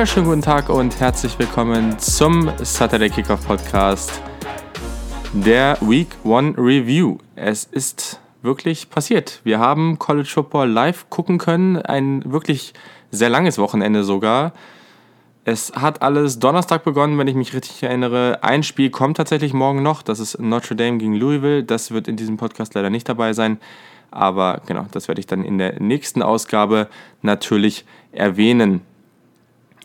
wunderschönen guten Tag und herzlich willkommen zum Saturday Kickoff Podcast der Week One Review. Es ist wirklich passiert. Wir haben College Football live gucken können, ein wirklich sehr langes Wochenende sogar. Es hat alles Donnerstag begonnen, wenn ich mich richtig erinnere. Ein Spiel kommt tatsächlich morgen noch, das ist Notre Dame gegen Louisville. Das wird in diesem Podcast leider nicht dabei sein. Aber genau, das werde ich dann in der nächsten Ausgabe natürlich erwähnen.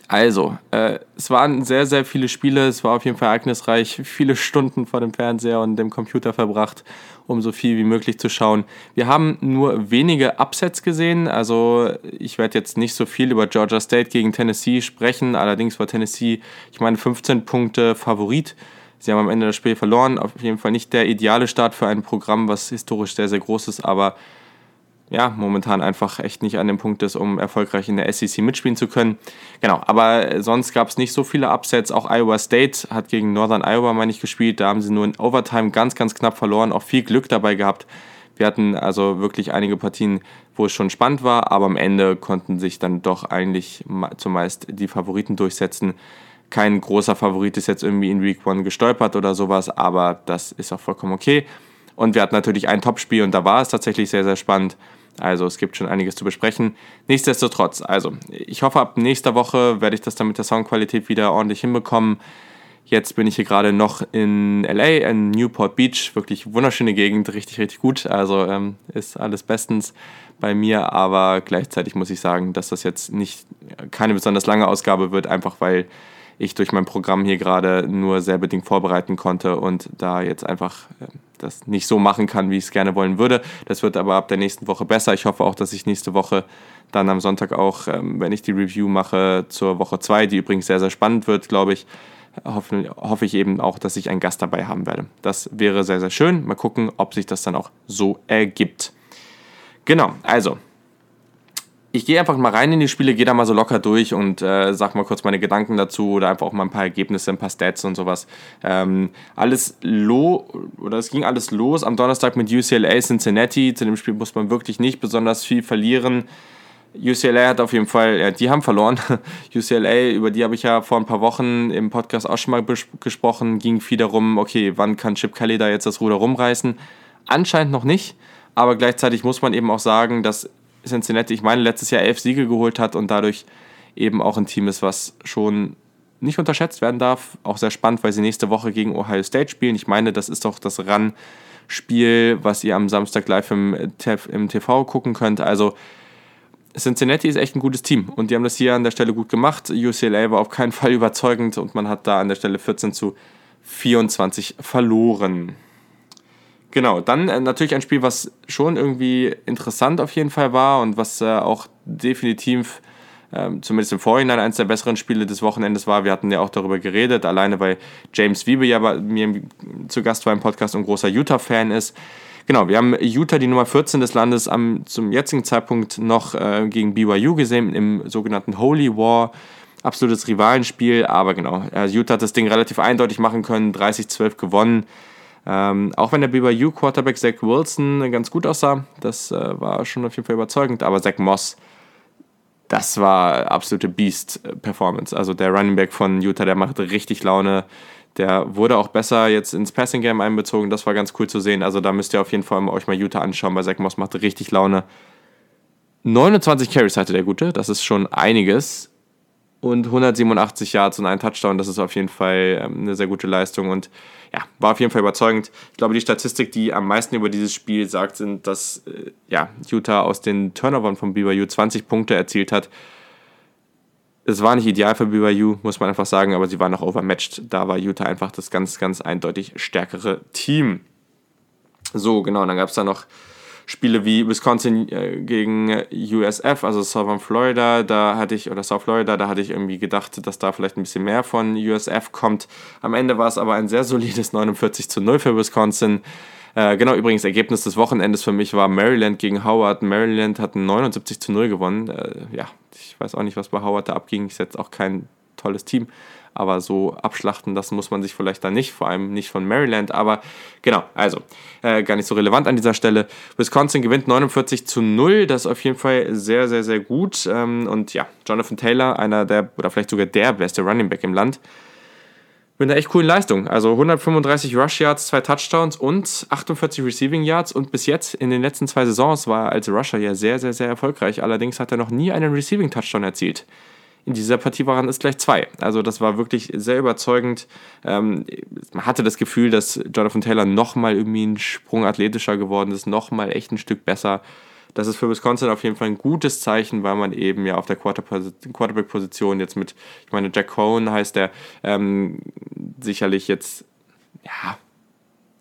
Also, äh, es waren sehr, sehr viele Spiele. Es war auf jeden Fall ereignisreich. Viele Stunden vor dem Fernseher und dem Computer verbracht, um so viel wie möglich zu schauen. Wir haben nur wenige Upsets gesehen. Also, ich werde jetzt nicht so viel über Georgia State gegen Tennessee sprechen. Allerdings war Tennessee, ich meine, 15 Punkte Favorit. Sie haben am Ende das Spiel verloren. Auf jeden Fall nicht der ideale Start für ein Programm, was historisch sehr, sehr groß ist, aber ja, momentan einfach echt nicht an dem Punkt ist, um erfolgreich in der SEC mitspielen zu können. Genau, aber sonst gab es nicht so viele Upsets. Auch Iowa State hat gegen Northern Iowa, meine ich, gespielt. Da haben sie nur in Overtime ganz, ganz knapp verloren, auch viel Glück dabei gehabt. Wir hatten also wirklich einige Partien, wo es schon spannend war, aber am Ende konnten sich dann doch eigentlich zumeist die Favoriten durchsetzen. Kein großer Favorit ist jetzt irgendwie in Week 1 gestolpert oder sowas, aber das ist auch vollkommen okay. Und wir hatten natürlich ein Topspiel und da war es tatsächlich sehr, sehr spannend. Also es gibt schon einiges zu besprechen. Nichtsdestotrotz, also ich hoffe, ab nächster Woche werde ich das dann mit der Soundqualität wieder ordentlich hinbekommen. Jetzt bin ich hier gerade noch in LA, in Newport Beach. Wirklich wunderschöne Gegend, richtig, richtig gut. Also ähm, ist alles bestens bei mir, aber gleichzeitig muss ich sagen, dass das jetzt nicht keine besonders lange Ausgabe wird, einfach weil ich durch mein Programm hier gerade nur sehr bedingt vorbereiten konnte und da jetzt einfach äh, das nicht so machen kann, wie ich es gerne wollen würde. Das wird aber ab der nächsten Woche besser. Ich hoffe auch, dass ich nächste Woche dann am Sonntag auch, ähm, wenn ich die Review mache zur Woche 2, die übrigens sehr, sehr spannend wird, glaube ich, hoffe, hoffe ich eben auch, dass ich einen Gast dabei haben werde. Das wäre sehr, sehr schön. Mal gucken, ob sich das dann auch so ergibt. Genau, also ich gehe einfach mal rein in die Spiele, gehe da mal so locker durch und äh, sag mal kurz meine Gedanken dazu oder einfach auch mal ein paar Ergebnisse, ein paar Stats und sowas. Ähm, alles lo oder es ging alles los am Donnerstag mit UCLA Cincinnati. Zu dem Spiel muss man wirklich nicht besonders viel verlieren. UCLA hat auf jeden Fall, ja, die haben verloren. UCLA, über die habe ich ja vor ein paar Wochen im Podcast auch schon mal gesprochen, ging viel darum, okay, wann kann Chip Kelly da jetzt das Ruder rumreißen? Anscheinend noch nicht, aber gleichzeitig muss man eben auch sagen, dass Cincinnati, ich meine, letztes Jahr elf Siege geholt hat und dadurch eben auch ein Team ist, was schon nicht unterschätzt werden darf. Auch sehr spannend, weil sie nächste Woche gegen Ohio State spielen. Ich meine, das ist doch das Run-Spiel, was ihr am Samstag live im, im TV gucken könnt. Also Cincinnati ist echt ein gutes Team und die haben das hier an der Stelle gut gemacht. UCLA war auf keinen Fall überzeugend und man hat da an der Stelle 14 zu 24 verloren. Genau, dann äh, natürlich ein Spiel, was schon irgendwie interessant auf jeden Fall war und was äh, auch definitiv, äh, zumindest im Vorhinein, eines der besseren Spiele des Wochenendes war. Wir hatten ja auch darüber geredet, alleine weil James Wiebe ja bei mir zu Gast war im Podcast und großer Utah-Fan ist. Genau, wir haben Utah, die Nummer 14 des Landes, am, zum jetzigen Zeitpunkt noch äh, gegen BYU gesehen, im sogenannten Holy War absolutes Rivalenspiel, aber genau, äh, Utah hat das Ding relativ eindeutig machen können, 30-12 gewonnen. Ähm, auch wenn der BYU Quarterback Zach Wilson ganz gut aussah, das äh, war schon auf jeden Fall überzeugend, aber Zach Moss, das war absolute Beast-Performance. Also der Running Back von Utah, der machte richtig Laune. Der wurde auch besser jetzt ins Passing Game einbezogen. Das war ganz cool zu sehen. Also da müsst ihr auf jeden Fall euch mal Utah anschauen, weil Zach Moss machte richtig Laune. 29 Carries hatte der Gute, das ist schon einiges und 187 Yards und ein Touchdown. Das ist auf jeden Fall ähm, eine sehr gute Leistung und ja, war auf jeden Fall überzeugend. Ich glaube, die Statistik, die am meisten über dieses Spiel sagt, sind, dass äh, ja, Utah aus den Turnovern von BYU 20 Punkte erzielt hat. Es war nicht ideal für BYU, muss man einfach sagen, aber sie waren noch overmatched. Da war Utah einfach das ganz, ganz eindeutig stärkere Team. So, genau, dann gab es da noch Spiele wie Wisconsin äh, gegen USF, also Southern Florida, da hatte ich, oder South Florida, da hatte ich irgendwie gedacht, dass da vielleicht ein bisschen mehr von USF kommt. Am Ende war es aber ein sehr solides 49 zu 0 für Wisconsin. Äh, genau, übrigens, Ergebnis des Wochenendes für mich war Maryland gegen Howard. Maryland hat 79 zu 0 gewonnen. Äh, ja, ich weiß auch nicht, was bei Howard da abging. Ich setze auch kein tolles Team. Aber so abschlachten, das muss man sich vielleicht dann nicht, vor allem nicht von Maryland. Aber genau, also äh, gar nicht so relevant an dieser Stelle. Wisconsin gewinnt 49 zu 0. Das ist auf jeden Fall sehr, sehr, sehr gut. Ähm, und ja, Jonathan Taylor, einer der, oder vielleicht sogar der beste Running Back im Land mit einer echt coolen Leistung. Also 135 Rush Yards, zwei Touchdowns und 48 Receiving Yards. Und bis jetzt in den letzten zwei Saisons war er als Rusher ja sehr, sehr, sehr erfolgreich. Allerdings hat er noch nie einen Receiving Touchdown erzielt. In dieser Partie waren es gleich zwei. Also das war wirklich sehr überzeugend. Ähm, man hatte das Gefühl, dass Jonathan Taylor nochmal irgendwie einen Sprung athletischer geworden ist, nochmal echt ein Stück besser. Das ist für Wisconsin auf jeden Fall ein gutes Zeichen, weil man eben ja auf der Quarterback-Position jetzt mit, ich meine, Jack Cohen heißt der, ähm, sicherlich jetzt, ja,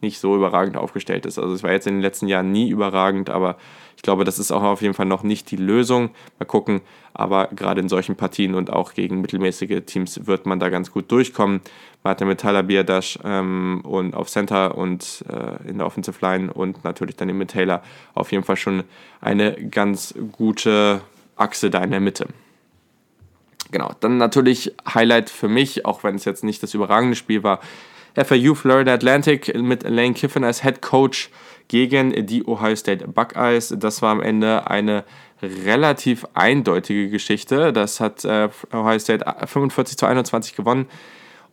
nicht so überragend aufgestellt ist. Also es war jetzt in den letzten Jahren nie überragend, aber ich glaube, das ist auch auf jeden Fall noch nicht die Lösung. Mal gucken, aber gerade in solchen Partien und auch gegen mittelmäßige Teams wird man da ganz gut durchkommen. Man hatte mit Tyler Biadash ähm, und auf Center und äh, in der Offensive Line und natürlich dann mit Taylor auf jeden Fall schon eine ganz gute Achse da in der Mitte. Genau, dann natürlich Highlight für mich, auch wenn es jetzt nicht das überragende Spiel war, FAU Florida Atlantic mit Lane Kiffin als Head Coach gegen die Ohio State Buckeyes. Das war am Ende eine relativ eindeutige Geschichte. Das hat äh, Ohio State 45 zu 21 gewonnen.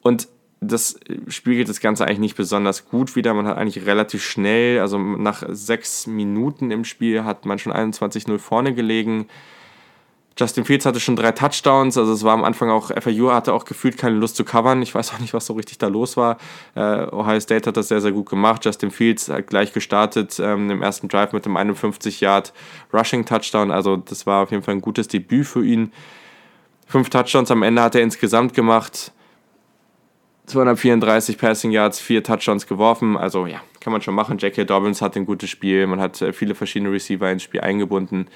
Und das spiegelt das Ganze eigentlich nicht besonders gut wieder. Man hat eigentlich relativ schnell, also nach sechs Minuten im Spiel, hat man schon 21-0 vorne gelegen. Justin Fields hatte schon drei Touchdowns, also es war am Anfang auch, FAU hatte auch gefühlt keine Lust zu covern. Ich weiß auch nicht, was so richtig da los war. Äh, Ohio State hat das sehr, sehr gut gemacht. Justin Fields hat gleich gestartet ähm, im ersten Drive mit dem 51 Yard Rushing Touchdown. Also das war auf jeden Fall ein gutes Debüt für ihn. Fünf Touchdowns am Ende hat er insgesamt gemacht. 234 Passing Yards, vier Touchdowns geworfen. Also ja, kann man schon machen. J.K. Dobbins hat ein gutes Spiel. Man hat äh, viele verschiedene Receiver ins Spiel eingebunden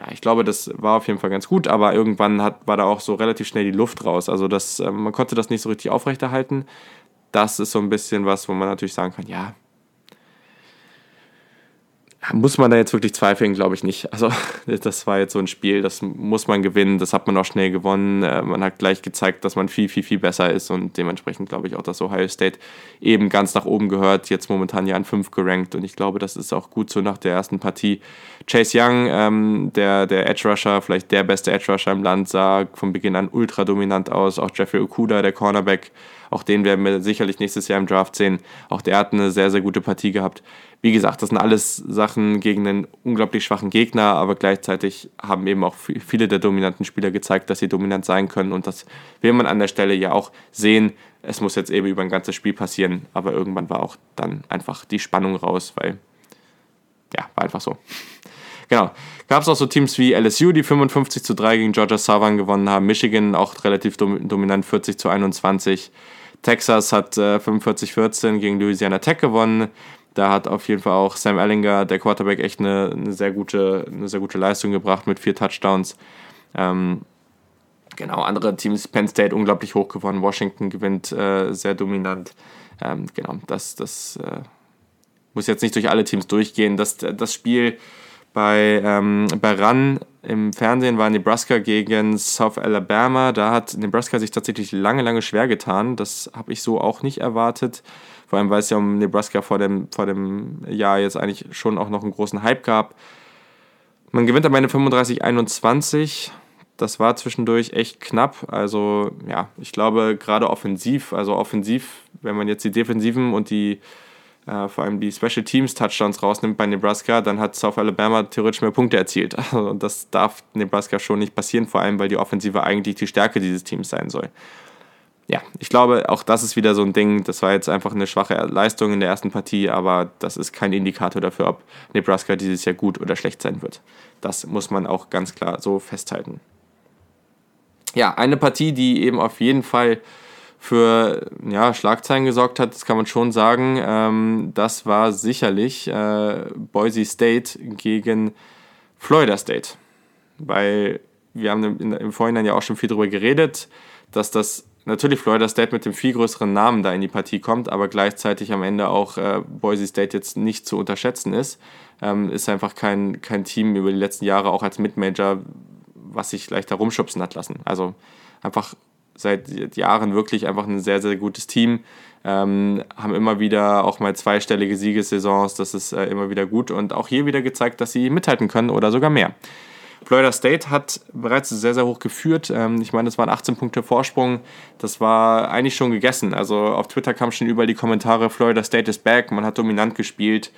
ja, ich glaube, das war auf jeden Fall ganz gut, aber irgendwann hat, war da auch so relativ schnell die Luft raus. Also das, äh, man konnte das nicht so richtig aufrechterhalten. Das ist so ein bisschen was, wo man natürlich sagen kann, ja, muss man da jetzt wirklich zweifeln, glaube ich nicht. Also das war jetzt so ein Spiel, das muss man gewinnen, das hat man auch schnell gewonnen. Äh, man hat gleich gezeigt, dass man viel, viel, viel besser ist und dementsprechend glaube ich auch, dass Ohio State eben ganz nach oben gehört, jetzt momentan ja an 5 gerankt und ich glaube, das ist auch gut so nach der ersten Partie. Chase Young, ähm, der, der Edge Rusher, vielleicht der beste Edge Rusher im Land, sah von Beginn an ultra dominant aus. Auch Jeffrey Okuda, der Cornerback, auch den werden wir sicherlich nächstes Jahr im Draft sehen. Auch der hat eine sehr, sehr gute Partie gehabt. Wie gesagt, das sind alles Sachen gegen einen unglaublich schwachen Gegner, aber gleichzeitig haben eben auch viele der dominanten Spieler gezeigt, dass sie dominant sein können und das will man an der Stelle ja auch sehen. Es muss jetzt eben über ein ganzes Spiel passieren, aber irgendwann war auch dann einfach die Spannung raus, weil ja, war einfach so. Genau. Gab es auch so Teams wie LSU, die 55 zu 3 gegen Georgia Southern gewonnen haben. Michigan auch relativ dominant 40 zu 21. Texas hat äh, 45-14 gegen Louisiana Tech gewonnen. Da hat auf jeden Fall auch Sam Ellinger, der Quarterback, echt eine, eine, sehr, gute, eine sehr gute Leistung gebracht mit vier Touchdowns. Ähm, genau, andere Teams, Penn State unglaublich hoch gewonnen, Washington gewinnt äh, sehr dominant. Ähm, genau, das, das äh, muss jetzt nicht durch alle Teams durchgehen. Das, das Spiel bei, ähm, bei RAN im Fernsehen war Nebraska gegen South Alabama. Da hat Nebraska sich tatsächlich lange, lange schwer getan. Das habe ich so auch nicht erwartet. Vor allem, weil es ja um Nebraska vor dem, vor dem Jahr jetzt eigentlich schon auch noch einen großen Hype gab. Man gewinnt am Ende 35-21. Das war zwischendurch echt knapp. Also, ja, ich glaube, gerade offensiv, also offensiv, wenn man jetzt die Defensiven und die äh, vor allem die Special Teams Touchdowns rausnimmt bei Nebraska, dann hat South Alabama theoretisch mehr Punkte erzielt. Also das darf Nebraska schon nicht passieren, vor allem weil die Offensive eigentlich die Stärke dieses Teams sein soll. Ja, ich glaube, auch das ist wieder so ein Ding. Das war jetzt einfach eine schwache Leistung in der ersten Partie, aber das ist kein Indikator dafür, ob Nebraska dieses Jahr gut oder schlecht sein wird. Das muss man auch ganz klar so festhalten. Ja, eine Partie, die eben auf jeden Fall für ja, Schlagzeilen gesorgt hat, das kann man schon sagen. Ähm, das war sicherlich äh, Boise State gegen Florida State. Weil wir haben im, im Vorhinein ja auch schon viel darüber geredet, dass das natürlich Florida State mit dem viel größeren Namen da in die Partie kommt, aber gleichzeitig am Ende auch äh, Boise State jetzt nicht zu unterschätzen ist. Ähm, ist einfach kein, kein Team über die letzten Jahre auch als Midmajor, was sich leicht herumschubsen hat lassen. Also einfach seit Jahren wirklich einfach ein sehr, sehr gutes Team. Ähm, haben immer wieder auch mal zweistellige Siegessaisons, das ist äh, immer wieder gut und auch hier wieder gezeigt, dass sie mithalten können oder sogar mehr. Florida State hat bereits sehr, sehr hoch geführt. Ähm, ich meine, es waren 18 Punkte Vorsprung. Das war eigentlich schon gegessen. Also auf Twitter kamen schon überall die Kommentare, Florida State is back, man hat dominant gespielt.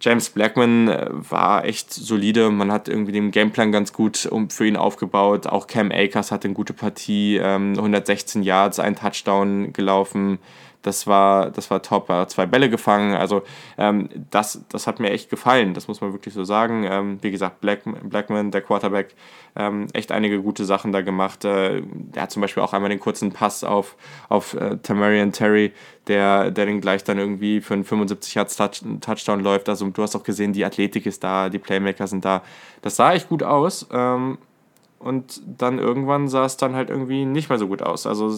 James Blackman äh, war echt solide. Man hat irgendwie den Gameplan ganz gut für ihn aufgebaut. Auch Cam Akers hatte eine gute Partie. 116 ähm, Yards, ein Touchdown gelaufen. Das war, das war top. Er hat zwei Bälle gefangen. Also ähm, das, das hat mir echt gefallen. Das muss man wirklich so sagen. Ähm, wie gesagt, Black, Blackman, der Quarterback, ähm, echt einige gute Sachen da gemacht. Äh, der hat zum Beispiel auch einmal den kurzen Pass auf, auf äh, Tamarian Terry, der, der den gleich dann irgendwie für einen 75 Yards Touch, Touchdown läuft. Also du hast auch gesehen, die Athletik ist da, die Playmaker sind da. Das sah echt gut aus. Ähm, und dann irgendwann sah es dann halt irgendwie nicht mehr so gut aus. Also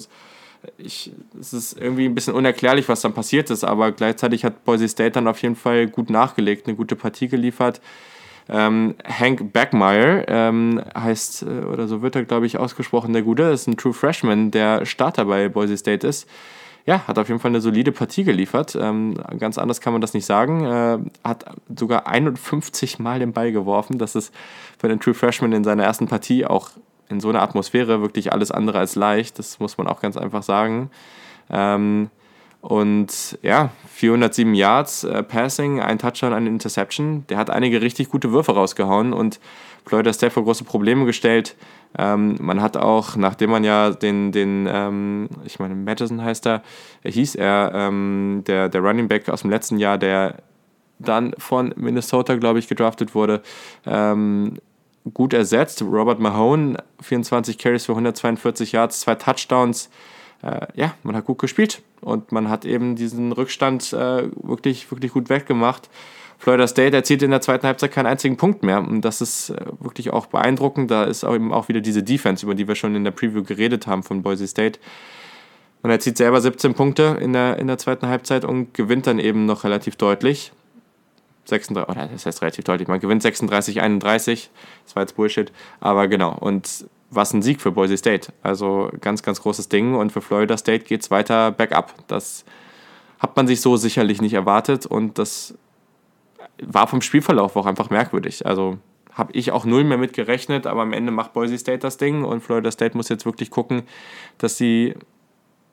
ich, es ist irgendwie ein bisschen unerklärlich, was dann passiert ist, aber gleichzeitig hat Boise State dann auf jeden Fall gut nachgelegt, eine gute Partie geliefert. Ähm, Hank Backmeyer ähm, heißt, äh, oder so wird er, glaube ich, ausgesprochen, der Gute, ist ein True Freshman, der Starter bei Boise State ist. Ja, hat auf jeden Fall eine solide Partie geliefert. Ähm, ganz anders kann man das nicht sagen. Äh, hat sogar 51 Mal den Ball geworfen. Das ist für den True Freshman in seiner ersten Partie auch in so einer Atmosphäre wirklich alles andere als leicht. Das muss man auch ganz einfach sagen. Ähm, und ja, 407 Yards äh, Passing, ein Touchdown, eine Interception. Der hat einige richtig gute Würfe rausgehauen und Florida State vor große Probleme gestellt. Ähm, man hat auch, nachdem man ja den, den ähm, ich meine, Madison heißt er, hieß er, ähm, der, der Running Back aus dem letzten Jahr, der dann von Minnesota, glaube ich, gedraftet wurde, ähm, gut ersetzt. Robert Mahone, 24 Carries für 142 Yards, zwei Touchdowns. Äh, ja, man hat gut gespielt und man hat eben diesen Rückstand äh, wirklich, wirklich gut weggemacht. Florida State erzielt in der zweiten Halbzeit keinen einzigen Punkt mehr. Und das ist äh, wirklich auch beeindruckend. Da ist auch eben auch wieder diese Defense, über die wir schon in der Preview geredet haben von Boise State. Man erzielt selber 17 Punkte in der, in der zweiten Halbzeit und gewinnt dann eben noch relativ deutlich. 36, oder das heißt relativ deutlich, man gewinnt 36, 31. Das war jetzt Bullshit. Aber genau. Und was ein Sieg für Boise State. Also ganz, ganz großes Ding. Und für Florida State geht es weiter bergab. Das hat man sich so sicherlich nicht erwartet. Und das war vom Spielverlauf auch einfach merkwürdig. Also habe ich auch null mehr mit gerechnet, aber am Ende macht Boise State das Ding und Florida State muss jetzt wirklich gucken, dass sie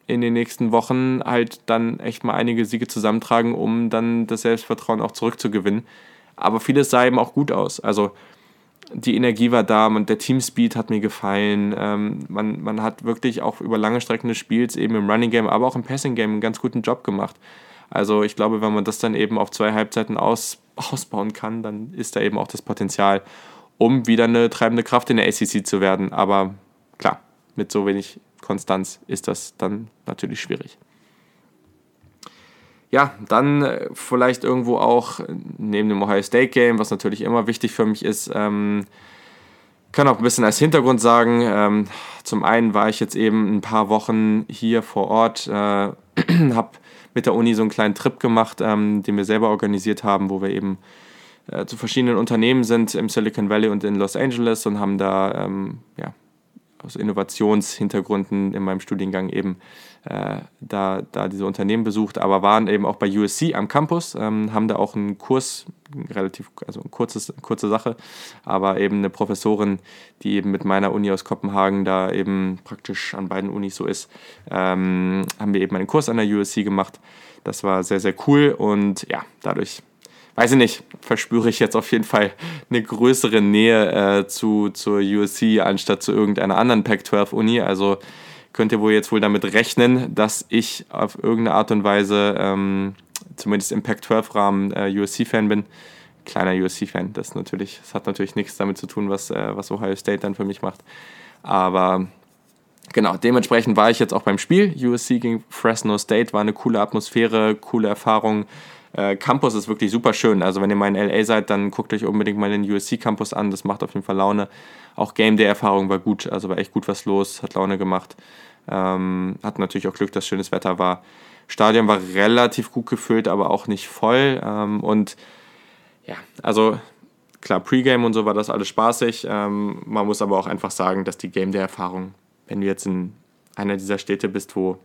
in den nächsten Wochen halt dann echt mal einige Siege zusammentragen, um dann das Selbstvertrauen auch zurückzugewinnen. Aber vieles sah eben auch gut aus. Also die Energie war da, man, der Teamspeed hat mir gefallen. Ähm, man, man hat wirklich auch über lange Strecken des Spiels eben im Running Game, aber auch im Passing Game einen ganz guten Job gemacht. Also ich glaube, wenn man das dann eben auf zwei Halbzeiten aus, ausbauen kann, dann ist da eben auch das Potenzial, um wieder eine treibende Kraft in der ACC zu werden. Aber klar, mit so wenig Konstanz ist das dann natürlich schwierig. Ja, dann äh, vielleicht irgendwo auch neben dem Ohio State Game, was natürlich immer wichtig für mich ist, ähm, kann auch ein bisschen als Hintergrund sagen. Ähm, zum einen war ich jetzt eben ein paar Wochen hier vor Ort, äh, habe mit der Uni so einen kleinen Trip gemacht, ähm, den wir selber organisiert haben, wo wir eben äh, zu verschiedenen Unternehmen sind im Silicon Valley und in Los Angeles und haben da ähm, ja, aus Innovationshintergründen in meinem Studiengang eben äh, da, da diese Unternehmen besucht, aber waren eben auch bei USC am Campus, ähm, haben da auch einen Kurs, relativ, also eine kurzes, kurze Sache, aber eben eine Professorin, die eben mit meiner Uni aus Kopenhagen da eben praktisch an beiden Unis so ist, ähm, haben wir eben einen Kurs an der USC gemacht. Das war sehr, sehr cool und ja, dadurch weiß ich nicht, verspüre ich jetzt auf jeden Fall eine größere Nähe äh, zu, zur USC anstatt zu irgendeiner anderen Pac-12-Uni. Also könnt ihr wohl jetzt wohl damit rechnen, dass ich auf irgendeine Art und Weise, ähm, zumindest im Pac-12-Rahmen, äh, USC-Fan bin. Kleiner USC-Fan, das das hat natürlich nichts damit zu tun, was, äh, was Ohio State dann für mich macht. Aber genau, dementsprechend war ich jetzt auch beim Spiel. USC gegen Fresno State war eine coole Atmosphäre, coole Erfahrung. Äh, Campus ist wirklich super schön. Also wenn ihr mal in LA seid, dann guckt euch unbedingt mal den USC Campus an. Das macht auf jeden Fall Laune. Auch Game Day Erfahrung war gut. Also war echt gut was los, hat Laune gemacht. Ähm, hat natürlich auch Glück, dass schönes Wetter war. Stadion war relativ gut gefüllt, aber auch nicht voll. Ähm, und ja, also klar, Pre-Game und so war das alles spaßig. Ähm, man muss aber auch einfach sagen, dass die Game Day Erfahrung, wenn du jetzt in einer dieser Städte bist, wo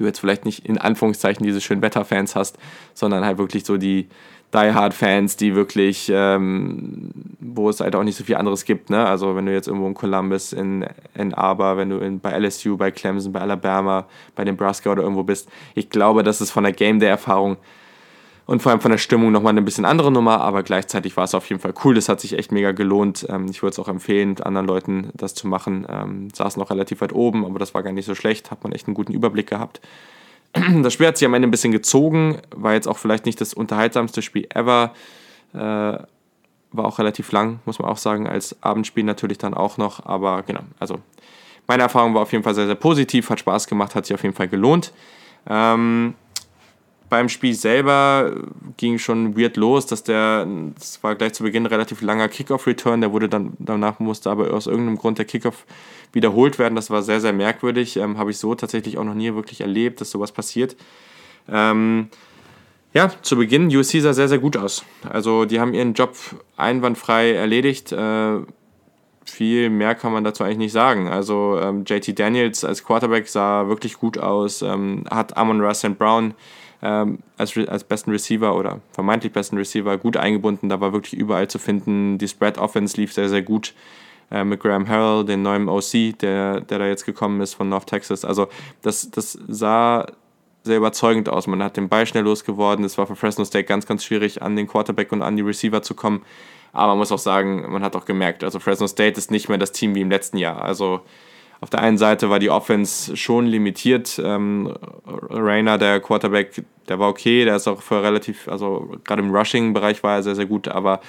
du jetzt vielleicht nicht in Anführungszeichen diese schönen Wetterfans hast, sondern halt wirklich so die Die Hard Fans, die wirklich, ähm, wo es halt auch nicht so viel anderes gibt. Ne? Also wenn du jetzt irgendwo in Columbus, in Ann Arbor, wenn du in, bei LSU, bei Clemson, bei Alabama, bei Nebraska oder irgendwo bist, ich glaube, das ist von der Game Day Erfahrung und vor allem von der Stimmung nochmal eine bisschen andere Nummer, aber gleichzeitig war es auf jeden Fall cool. Das hat sich echt mega gelohnt. Ähm, ich würde es auch empfehlen, anderen Leuten das zu machen. Ähm, saß noch relativ weit oben, aber das war gar nicht so schlecht. Hat man echt einen guten Überblick gehabt. Das Spiel hat sich am Ende ein bisschen gezogen, war jetzt auch vielleicht nicht das unterhaltsamste Spiel ever. Äh, war auch relativ lang, muss man auch sagen, als Abendspiel natürlich dann auch noch. Aber genau, also meine Erfahrung war auf jeden Fall sehr, sehr positiv, hat Spaß gemacht, hat sich auf jeden Fall gelohnt. Ähm, beim Spiel selber ging schon weird los, dass der, das war gleich zu Beginn relativ langer Kickoff-Return, der wurde dann, danach musste aber aus irgendeinem Grund der Kickoff wiederholt werden. Das war sehr, sehr merkwürdig. Ähm, Habe ich so tatsächlich auch noch nie wirklich erlebt, dass sowas passiert. Ähm, ja, zu Beginn, USC sah sehr, sehr gut aus. Also die haben ihren Job einwandfrei erledigt. Äh, viel mehr kann man dazu eigentlich nicht sagen. Also ähm, JT Daniels als Quarterback sah wirklich gut aus, ähm, hat Amon Russell Brown als, als besten Receiver oder vermeintlich besten Receiver gut eingebunden. Da war wirklich überall zu finden. Die Spread Offense lief sehr, sehr gut äh, mit Graham Harrell, den neuen OC, der, der da jetzt gekommen ist von North Texas. Also das, das sah sehr überzeugend aus. Man hat den Ball schnell losgeworden. Es war für Fresno State ganz, ganz schwierig, an den Quarterback und an die Receiver zu kommen. Aber man muss auch sagen, man hat auch gemerkt, also Fresno State ist nicht mehr das Team wie im letzten Jahr. Also auf der einen Seite war die Offense schon limitiert. Ähm, Rainer, der Quarterback, der war okay, der ist auch für relativ, also gerade im Rushing-Bereich war er sehr, sehr gut, aber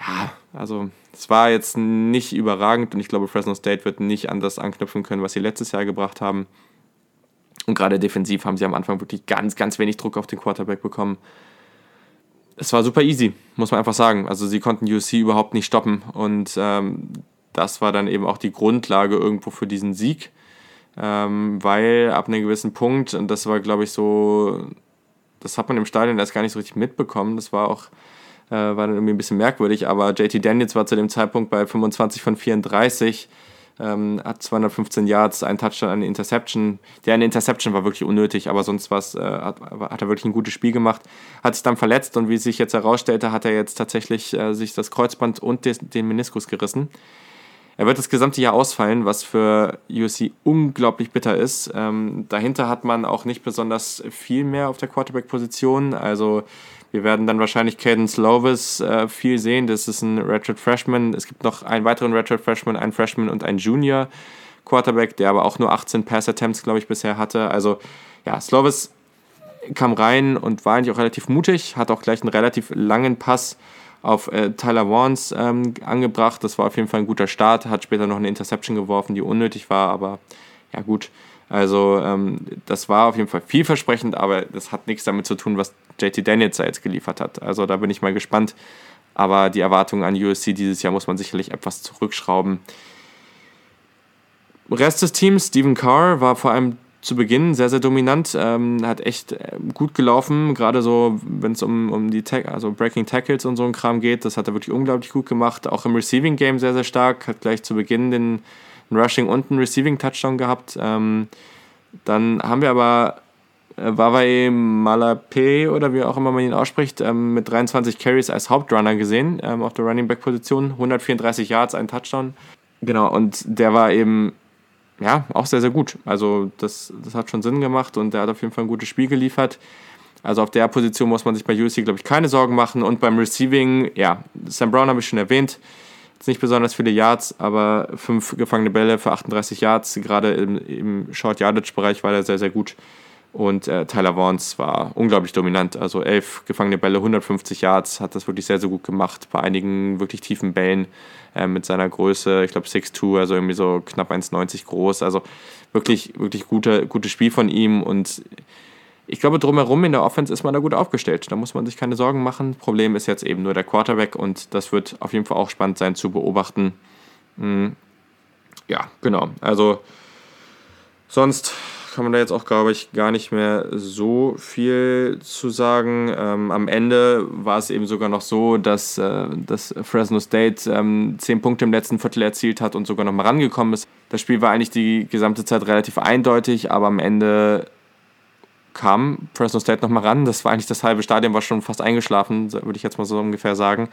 ja, also es war jetzt nicht überragend und ich glaube, Fresno State wird nicht an das anknüpfen können, was sie letztes Jahr gebracht haben. Und gerade defensiv haben sie am Anfang wirklich ganz, ganz wenig Druck auf den Quarterback bekommen. Es war super easy, muss man einfach sagen. Also sie konnten USC überhaupt nicht stoppen und ähm, das war dann eben auch die Grundlage irgendwo für diesen Sieg, ähm, weil ab einem gewissen Punkt, und das war, glaube ich, so, das hat man im Stadion erst gar nicht so richtig mitbekommen, das war auch, äh, war dann irgendwie ein bisschen merkwürdig, aber JT Daniels war zu dem Zeitpunkt bei 25 von 34, ähm, hat 215 Yards, ein Touchdown, eine Interception. Der eine Interception war wirklich unnötig, aber sonst was äh, hat, hat, er wirklich ein gutes Spiel gemacht. Hat sich dann verletzt und wie sich jetzt herausstellte, hat er jetzt tatsächlich äh, sich das Kreuzband und des, den Meniskus gerissen. Er wird das gesamte Jahr ausfallen, was für USC unglaublich bitter ist. Ähm, dahinter hat man auch nicht besonders viel mehr auf der Quarterback-Position. Also wir werden dann wahrscheinlich Caden Slovis äh, viel sehen. Das ist ein Redshirt Freshman. Es gibt noch einen weiteren Redshirt Freshman, einen Freshman und einen Junior Quarterback, der aber auch nur 18 Pass-Attempts, glaube ich, bisher hatte. Also ja, Slovis kam rein und war eigentlich auch relativ mutig, hat auch gleich einen relativ langen Pass auf äh, Tyler Vaughns ähm, angebracht. Das war auf jeden Fall ein guter Start. Hat später noch eine Interception geworfen, die unnötig war, aber ja gut. Also ähm, das war auf jeden Fall vielversprechend, aber das hat nichts damit zu tun, was JT Daniels da jetzt geliefert hat. Also da bin ich mal gespannt. Aber die Erwartungen an USC dieses Jahr muss man sicherlich etwas zurückschrauben. Rest des Teams, Stephen Carr, war vor allem zu Beginn sehr, sehr dominant, ähm, hat echt äh, gut gelaufen, gerade so, wenn es um, um die Ta also Breaking Tackles und so ein Kram geht, das hat er wirklich unglaublich gut gemacht, auch im Receiving Game sehr, sehr stark, hat gleich zu Beginn den Rushing und einen Receiving Touchdown gehabt. Ähm, dann haben wir aber äh, Wawai Malape oder wie auch immer man ihn ausspricht, ähm, mit 23 Carries als Hauptrunner gesehen ähm, auf der Running Back Position, 134 Yards, ein Touchdown. Genau, und der war eben ja, auch sehr, sehr gut. Also das, das hat schon Sinn gemacht und der hat auf jeden Fall ein gutes Spiel geliefert. Also auf der Position muss man sich bei USC, glaube ich, keine Sorgen machen. Und beim Receiving, ja, Sam Brown habe ich schon erwähnt. Jetzt nicht besonders viele Yards, aber fünf gefangene Bälle für 38 Yards. Gerade im, im Short-Yardage-Bereich war er sehr, sehr gut. Und äh, Tyler Vaughns war unglaublich dominant. Also elf gefangene Bälle, 150 Yards, hat das wirklich sehr, sehr gut gemacht. Bei einigen wirklich tiefen Bällen äh, mit seiner Größe, ich glaube 6'2, also irgendwie so knapp 1,90 groß. Also wirklich, wirklich gute, gutes Spiel von ihm. Und ich glaube, drumherum in der Offense ist man da gut aufgestellt. Da muss man sich keine Sorgen machen. Problem ist jetzt eben nur der Quarterback und das wird auf jeden Fall auch spannend sein zu beobachten. Hm. Ja, genau. Also sonst kann man da jetzt auch, glaube ich, gar nicht mehr so viel zu sagen. Ähm, am Ende war es eben sogar noch so, dass, äh, dass Fresno State ähm, zehn Punkte im letzten Viertel erzielt hat und sogar noch mal rangekommen ist. Das Spiel war eigentlich die gesamte Zeit relativ eindeutig, aber am Ende kam Fresno State noch mal ran. Das war eigentlich das halbe Stadion, war schon fast eingeschlafen, würde ich jetzt mal so ungefähr sagen.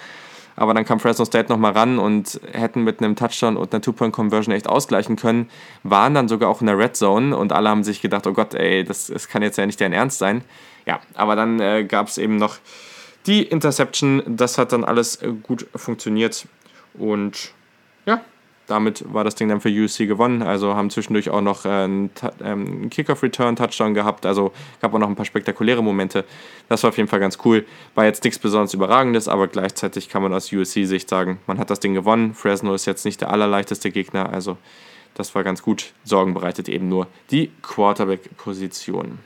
Aber dann kam Fresno State nochmal ran und hätten mit einem Touchdown und einer Two-Point-Conversion echt ausgleichen können, waren dann sogar auch in der Red Zone und alle haben sich gedacht, oh Gott, ey, das, das kann jetzt ja nicht dein Ernst sein. Ja, aber dann äh, gab es eben noch die Interception, das hat dann alles gut funktioniert und ja, damit war das Ding dann für USC gewonnen. Also haben zwischendurch auch noch äh, einen, ähm, Kickoff-Return-Touchdown gehabt. Also gab auch noch ein paar spektakuläre Momente. Das war auf jeden Fall ganz cool. War jetzt nichts besonders Überragendes, aber gleichzeitig kann man aus USC-Sicht sagen, man hat das Ding gewonnen. Fresno ist jetzt nicht der allerleichteste Gegner. Also das war ganz gut. Sorgen bereitet eben nur die Quarterback-Position.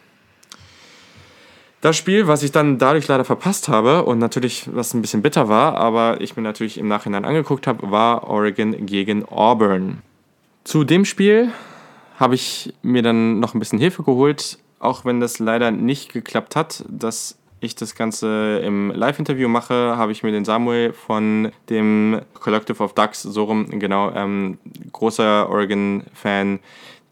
Das Spiel, was ich dann dadurch leider verpasst habe und natürlich was ein bisschen bitter war, aber ich mir natürlich im Nachhinein angeguckt habe, war Oregon gegen Auburn. Zu dem Spiel habe ich mir dann noch ein bisschen Hilfe geholt, auch wenn das leider nicht geklappt hat, dass ich das Ganze im Live-Interview mache, habe ich mir den Samuel von dem Collective of Ducks, so rum, genau, ähm, großer Oregon-Fan,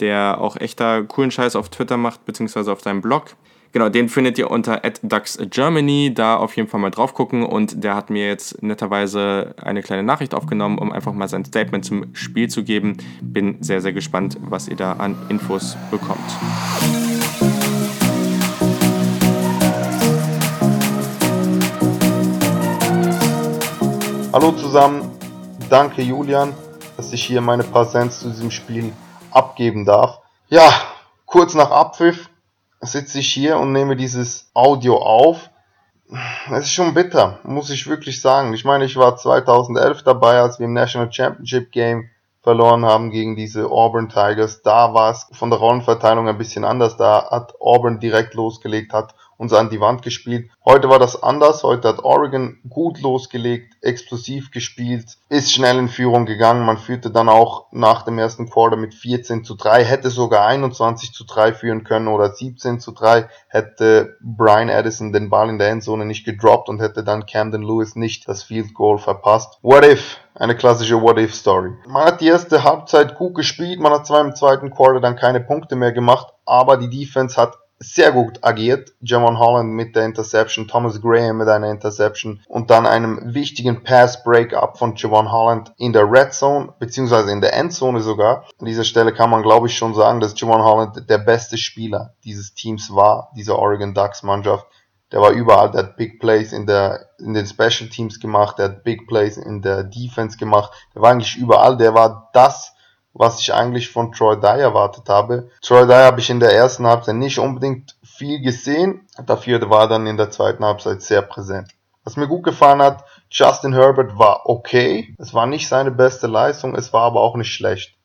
der auch echter coolen Scheiß auf Twitter macht, beziehungsweise auf seinem Blog. Genau, den findet ihr unter @ducksgermany. Da auf jeden Fall mal drauf gucken. Und der hat mir jetzt netterweise eine kleine Nachricht aufgenommen, um einfach mal sein Statement zum Spiel zu geben. Bin sehr, sehr gespannt, was ihr da an Infos bekommt. Hallo zusammen, danke Julian, dass ich hier meine Präsenz zu diesem Spiel abgeben darf. Ja, kurz nach Abpfiff sitze ich hier und nehme dieses Audio auf. Es ist schon bitter, muss ich wirklich sagen. Ich meine, ich war 2011 dabei, als wir im National Championship Game verloren haben gegen diese Auburn Tigers. Da war es von der Rollenverteilung ein bisschen anders. Da hat Auburn direkt losgelegt, hat uns an die Wand gespielt. Heute war das anders. Heute hat Oregon gut losgelegt, explosiv gespielt, ist schnell in Führung gegangen. Man führte dann auch nach dem ersten Quarter mit 14 zu 3, hätte sogar 21 zu 3 führen können oder 17 zu 3, hätte Brian Addison den Ball in der Endzone nicht gedroppt und hätte dann Camden Lewis nicht das Field Goal verpasst. What if? Eine klassische What-If-Story. Man hat die erste Halbzeit gut gespielt, man hat zwar im zweiten Quarter dann keine Punkte mehr gemacht, aber die Defense hat sehr gut agiert. Jamon Holland mit der Interception, Thomas Graham mit einer Interception und dann einem wichtigen Pass-Breakup von Javon Holland in der Red Zone, beziehungsweise in der Endzone sogar. An dieser Stelle kann man glaube ich schon sagen, dass Javon Holland der beste Spieler dieses Teams war, dieser Oregon Ducks Mannschaft. Der war überall, der hat Big Plays in der, in den Special Teams gemacht, der hat Big Plays in der Defense gemacht, der war eigentlich überall, der war das, was ich eigentlich von Troy Dye erwartet habe. Troy Dye habe ich in der ersten Halbzeit nicht unbedingt viel gesehen, dafür war er dann in der zweiten Halbzeit sehr präsent. Was mir gut gefallen hat, Justin Herbert war okay. Es war nicht seine beste Leistung, es war aber auch nicht schlecht.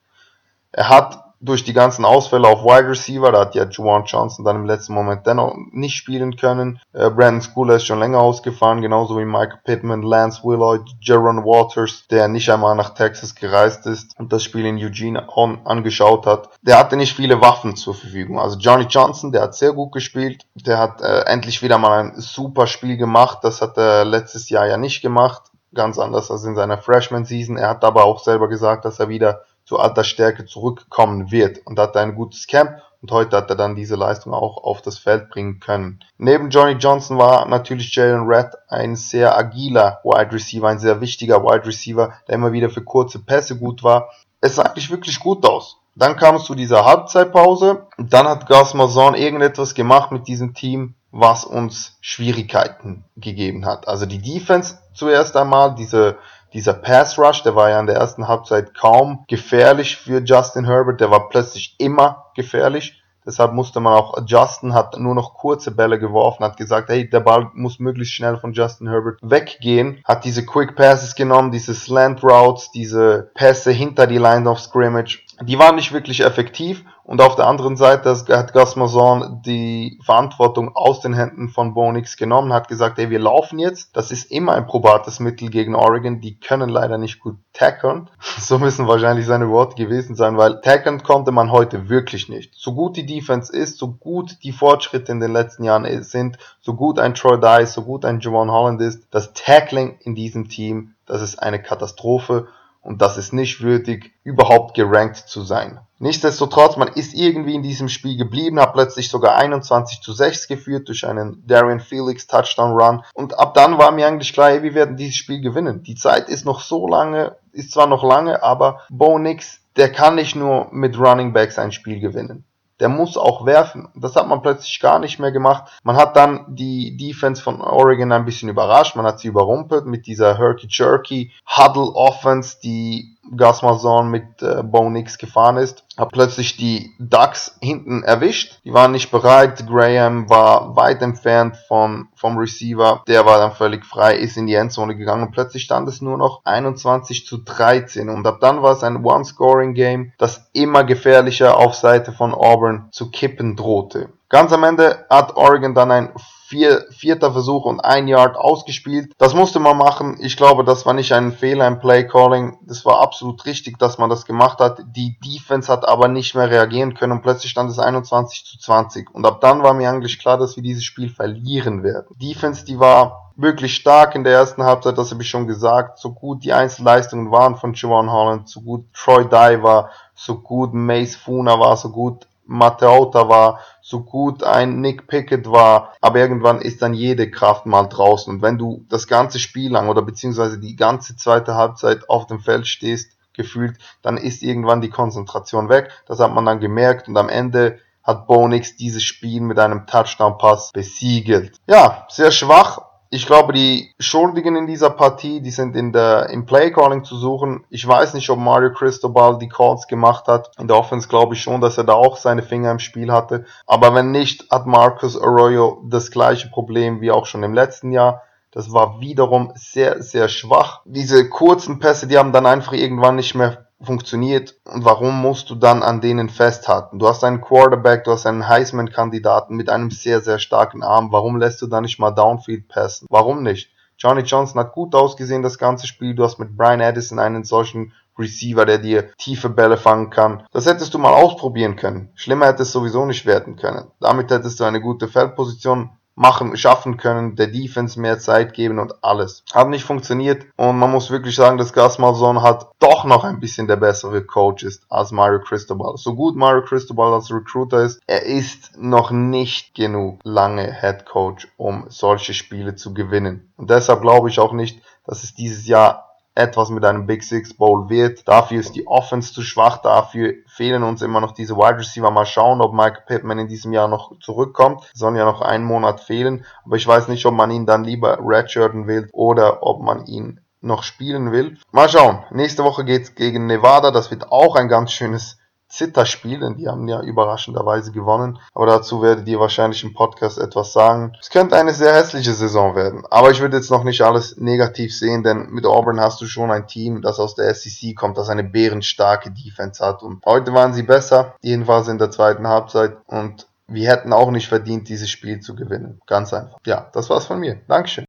Er hat durch die ganzen Ausfälle auf Wide Receiver, da hat ja Juwan Johnson dann im letzten Moment dennoch nicht spielen können. Äh, Brandon Schooler ist schon länger ausgefahren, genauso wie Michael Pittman, Lance Willard, Jaron Waters, der nicht einmal nach Texas gereist ist und das Spiel in Eugene on, angeschaut hat. Der hatte nicht viele Waffen zur Verfügung. Also Johnny Johnson, der hat sehr gut gespielt, der hat äh, endlich wieder mal ein super Spiel gemacht. Das hat er letztes Jahr ja nicht gemacht, ganz anders als in seiner Freshman Season. Er hat aber auch selber gesagt, dass er wieder alter Stärke zurückkommen wird und hatte ein gutes Camp und heute hat er dann diese Leistung auch auf das Feld bringen können. Neben Johnny Johnson war natürlich Jalen Red ein sehr agiler Wide Receiver, ein sehr wichtiger Wide Receiver, der immer wieder für kurze Pässe gut war. Es sah eigentlich wirklich gut aus. Dann kam es zu dieser Halbzeitpause und dann hat Gus Mazon irgendetwas gemacht mit diesem Team, was uns Schwierigkeiten gegeben hat. Also die Defense zuerst einmal, diese dieser Pass Rush, der war ja in der ersten Halbzeit kaum gefährlich für Justin Herbert, der war plötzlich immer gefährlich. Deshalb musste man auch adjusten, hat nur noch kurze Bälle geworfen, hat gesagt, hey, der Ball muss möglichst schnell von Justin Herbert weggehen, hat diese Quick Passes genommen, diese Slant Routes, diese Pässe hinter die Line of Scrimmage, die waren nicht wirklich effektiv und auf der anderen Seite hat Gasmason die Verantwortung aus den Händen von Bonix genommen, hat gesagt, ey, wir laufen jetzt. Das ist immer ein probates Mittel gegen Oregon. Die können leider nicht gut tackern. So müssen wahrscheinlich seine Worte gewesen sein, weil tackern konnte man heute wirklich nicht. So gut die Defense ist, so gut die Fortschritte in den letzten Jahren sind, so gut ein Troy Dye, so gut ein Javon Holland ist, das Tackling in diesem Team, das ist eine Katastrophe und das ist nicht würdig, überhaupt gerankt zu sein. Nichtsdestotrotz, man ist irgendwie in diesem Spiel geblieben, hat plötzlich sogar 21 zu 6 geführt durch einen Darian Felix Touchdown Run und ab dann war mir eigentlich klar, hey, wir werden dieses Spiel gewinnen. Die Zeit ist noch so lange, ist zwar noch lange, aber Bo Nix, der kann nicht nur mit Running Backs ein Spiel gewinnen der muss auch werfen. Das hat man plötzlich gar nicht mehr gemacht. Man hat dann die Defense von Oregon ein bisschen überrascht. Man hat sie überrumpelt mit dieser Herky-Jerky Huddle Offense, die Gus Malzahn mit äh, Bo Nix gefahren ist, hat plötzlich die Ducks hinten erwischt. Die waren nicht bereit. Graham war weit entfernt von, vom Receiver. Der war dann völlig frei, ist in die Endzone gegangen und plötzlich stand es nur noch 21 zu 13. Und ab dann war es ein One-Scoring-Game, das immer gefährlicher auf Seite von Auburn zu kippen drohte. Ganz am Ende hat Oregon dann ein vier, vierter Versuch und ein Yard ausgespielt. Das musste man machen. Ich glaube, das war nicht ein Fehler im Play Calling. Das war absolut richtig, dass man das gemacht hat. Die Defense hat aber nicht mehr reagieren können und plötzlich stand es 21 zu 20. Und ab dann war mir eigentlich klar, dass wir dieses Spiel verlieren werden. Defense, die war wirklich stark in der ersten Halbzeit, das habe ich schon gesagt. So gut die Einzelleistungen waren von Javon Holland, so gut Troy war, so gut Mace Funa war, so gut Matteota war, so gut ein Nick Pickett war, aber irgendwann ist dann jede Kraft mal draußen. Und wenn du das ganze Spiel lang oder beziehungsweise die ganze zweite Halbzeit auf dem Feld stehst, gefühlt, dann ist irgendwann die Konzentration weg. Das hat man dann gemerkt und am Ende hat Bonix dieses Spiel mit einem Touchdown-Pass besiegelt. Ja, sehr schwach, ich glaube, die Schuldigen in dieser Partie, die sind in der, im Playcalling zu suchen. Ich weiß nicht, ob Mario Cristobal die Calls gemacht hat. In der Offense glaube ich schon, dass er da auch seine Finger im Spiel hatte. Aber wenn nicht, hat Marcus Arroyo das gleiche Problem wie auch schon im letzten Jahr. Das war wiederum sehr, sehr schwach. Diese kurzen Pässe, die haben dann einfach irgendwann nicht mehr funktioniert und warum musst du dann an denen festhalten? Du hast einen Quarterback, du hast einen Heisman-Kandidaten mit einem sehr, sehr starken Arm. Warum lässt du da nicht mal Downfield passen? Warum nicht? Johnny Johnson hat gut ausgesehen das ganze Spiel. Du hast mit Brian Addison einen solchen Receiver, der dir tiefe Bälle fangen kann. Das hättest du mal ausprobieren können. Schlimmer hätte es sowieso nicht werden können. Damit hättest du eine gute Feldposition machen, schaffen können, der Defense mehr Zeit geben und alles. Hat nicht funktioniert und man muss wirklich sagen, dass Gus Malzahn hat doch noch ein bisschen der bessere Coach ist als Mario Cristobal. So gut Mario Cristobal als Recruiter ist, er ist noch nicht genug lange Head Coach, um solche Spiele zu gewinnen. Und deshalb glaube ich auch nicht, dass es dieses Jahr etwas mit einem Big Six Bowl wird. Dafür ist die Offense zu schwach, dafür fehlen uns immer noch diese Wide Receiver. Mal schauen, ob Mike Pittman in diesem Jahr noch zurückkommt. Sollen ja noch einen Monat fehlen, aber ich weiß nicht, ob man ihn dann lieber redshirten will oder ob man ihn noch spielen will. Mal schauen. Nächste Woche geht's gegen Nevada. Das wird auch ein ganz schönes Zitterspiel, denn die haben ja überraschenderweise gewonnen. Aber dazu werdet ihr wahrscheinlich im Podcast etwas sagen. Es könnte eine sehr hässliche Saison werden. Aber ich würde jetzt noch nicht alles negativ sehen, denn mit Auburn hast du schon ein Team, das aus der SEC kommt, das eine bärenstarke Defense hat. Und heute waren sie besser, jedenfalls in der zweiten Halbzeit. Und wir hätten auch nicht verdient, dieses Spiel zu gewinnen. Ganz einfach. Ja, das war's von mir. Dankeschön.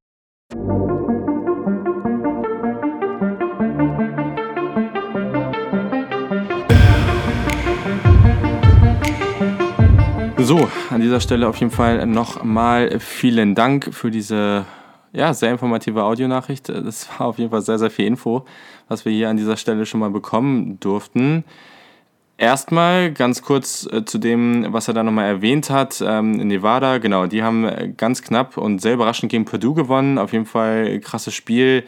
So, an dieser Stelle auf jeden Fall nochmal vielen Dank für diese ja, sehr informative Audionachricht. Das war auf jeden Fall sehr, sehr viel Info, was wir hier an dieser Stelle schon mal bekommen durften. Erstmal ganz kurz äh, zu dem, was er da nochmal erwähnt hat. Ähm, Nevada, genau, die haben ganz knapp und sehr überraschend gegen Purdue gewonnen. Auf jeden Fall krasses Spiel.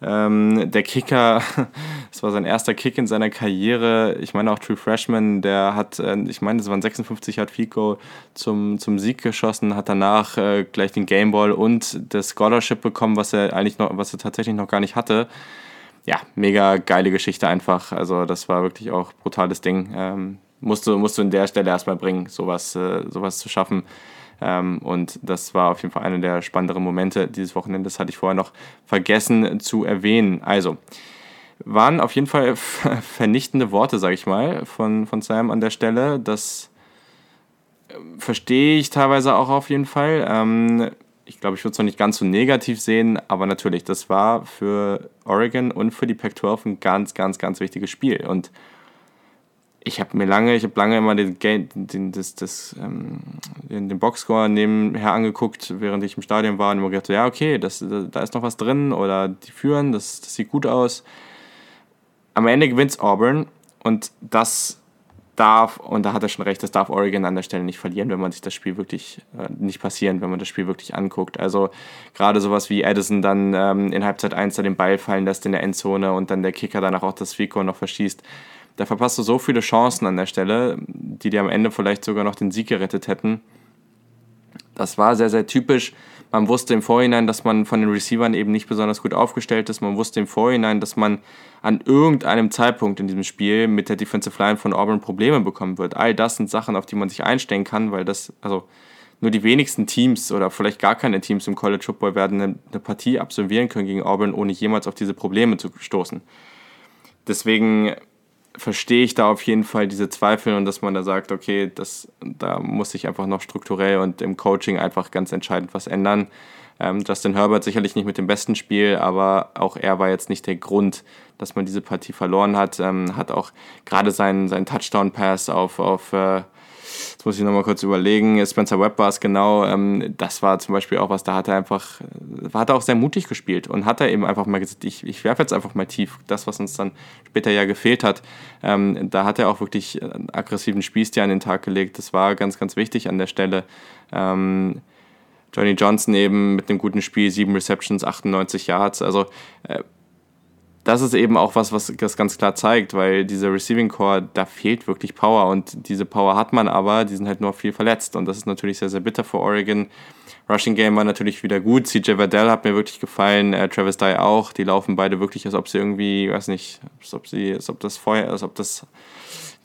Ähm, der Kicker, das war sein erster Kick in seiner Karriere. Ich meine auch True Freshman, der hat, äh, ich meine, das waren 56 Yard Goal zum, zum Sieg geschossen, hat danach äh, gleich den Gameball und das Scholarship bekommen, was er eigentlich noch, was er tatsächlich noch gar nicht hatte. Ja, mega geile Geschichte einfach. Also das war wirklich auch brutales Ding. Ähm, musst, du, musst du in der Stelle erstmal bringen, sowas, äh, sowas zu schaffen. Ähm, und das war auf jeden Fall einer der spannenderen Momente dieses Wochenendes, hatte ich vorher noch vergessen zu erwähnen. Also, waren auf jeden Fall vernichtende Worte, sag ich mal, von, von Sam an der Stelle. Das ähm, verstehe ich teilweise auch auf jeden Fall. Ähm, ich glaube, ich würde es noch nicht ganz so negativ sehen, aber natürlich, das war für Oregon und für die Pac-12 ein ganz, ganz, ganz wichtiges Spiel. Und ich habe mir lange, ich habe lange immer den, den, das, das, ähm, den, den Boxscore nebenher angeguckt, während ich im Stadion war und immer gedacht, ja, okay, das, da ist noch was drin oder die führen, das, das sieht gut aus. Am Ende gewinnt Auburn und das darf, und da hat er schon recht, das darf Oregon an der Stelle nicht verlieren, wenn man sich das Spiel wirklich, äh, nicht passieren, wenn man das Spiel wirklich anguckt. Also gerade sowas wie Addison dann ähm, in Halbzeit 1 da den Ball fallen lässt in der Endzone und dann der Kicker danach auch das Fico noch verschießt. Da verpasst du so viele Chancen an der Stelle, die dir am Ende vielleicht sogar noch den Sieg gerettet hätten. Das war sehr, sehr typisch. Man wusste im Vorhinein, dass man von den Receivern eben nicht besonders gut aufgestellt ist. Man wusste im Vorhinein, dass man an irgendeinem Zeitpunkt in diesem Spiel mit der Defensive Line von Auburn Probleme bekommen wird. All das sind Sachen, auf die man sich einstellen kann, weil das, also nur die wenigsten Teams oder vielleicht gar keine Teams im College Football werden eine, Partie absolvieren können gegen Auburn, ohne jemals auf diese Probleme zu stoßen. Deswegen verstehe ich da auf jeden Fall diese Zweifel und dass man da sagt, okay, das, da muss sich einfach noch strukturell und im Coaching einfach ganz entscheidend was ändern. Ähm, Justin Herbert sicherlich nicht mit dem besten Spiel, aber auch er war jetzt nicht der Grund, dass man diese Partie verloren hat. Ähm, hat auch gerade seinen, seinen Touchdown-Pass auf, auf äh, Jetzt muss ich nochmal kurz überlegen. Spencer Webb war es genau. Ähm, das war zum Beispiel auch was, da hat er einfach, hat er auch sehr mutig gespielt und hat er eben einfach mal gesagt, ich, ich werfe jetzt einfach mal tief. Das, was uns dann später ja gefehlt hat. Ähm, da hat er auch wirklich einen aggressiven Spielstil an den Tag gelegt. Das war ganz, ganz wichtig an der Stelle. Ähm, Johnny Johnson eben mit einem guten Spiel, sieben Receptions, 98 Yards. Also äh, das ist eben auch was, was das ganz klar zeigt, weil dieser Receiving Core, da fehlt wirklich Power und diese Power hat man aber, die sind halt nur viel verletzt und das ist natürlich sehr, sehr bitter für Oregon. Rushing Game war natürlich wieder gut, CJ Verdell hat mir wirklich gefallen, äh, Travis Dye auch, die laufen beide wirklich, als ob sie irgendwie, weiß nicht, als ob sie, als ob das Feuer, als ob das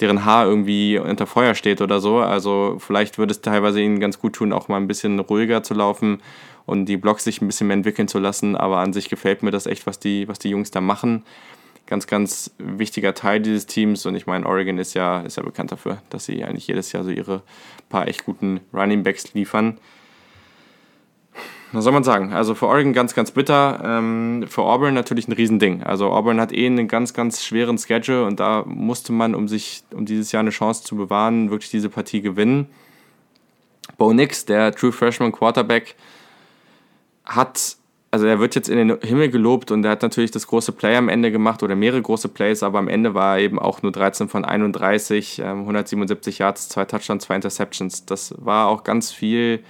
deren Haar irgendwie unter Feuer steht oder so. Also vielleicht würde es teilweise ihnen ganz gut tun, auch mal ein bisschen ruhiger zu laufen und die Blocks sich ein bisschen mehr entwickeln zu lassen. Aber an sich gefällt mir das echt, was die, was die Jungs da machen. Ganz, ganz wichtiger Teil dieses Teams. Und ich meine, Oregon ist ja, ist ja bekannt dafür, dass sie eigentlich jedes Jahr so ihre paar echt guten Running Backs liefern. Was soll man sagen? Also für Oregon ganz, ganz bitter. Ähm, für Auburn natürlich ein Riesending. Also Auburn hat eh einen ganz, ganz schweren Schedule und da musste man, um sich, um dieses Jahr eine Chance zu bewahren, wirklich diese Partie gewinnen. Bo Nix, der True Freshman Quarterback, hat, also er wird jetzt in den Himmel gelobt und er hat natürlich das große Play am Ende gemacht oder mehrere große Plays, aber am Ende war er eben auch nur 13 von 31, 177 ähm, Yards, zwei Touchdowns, zwei Interceptions. Das war auch ganz viel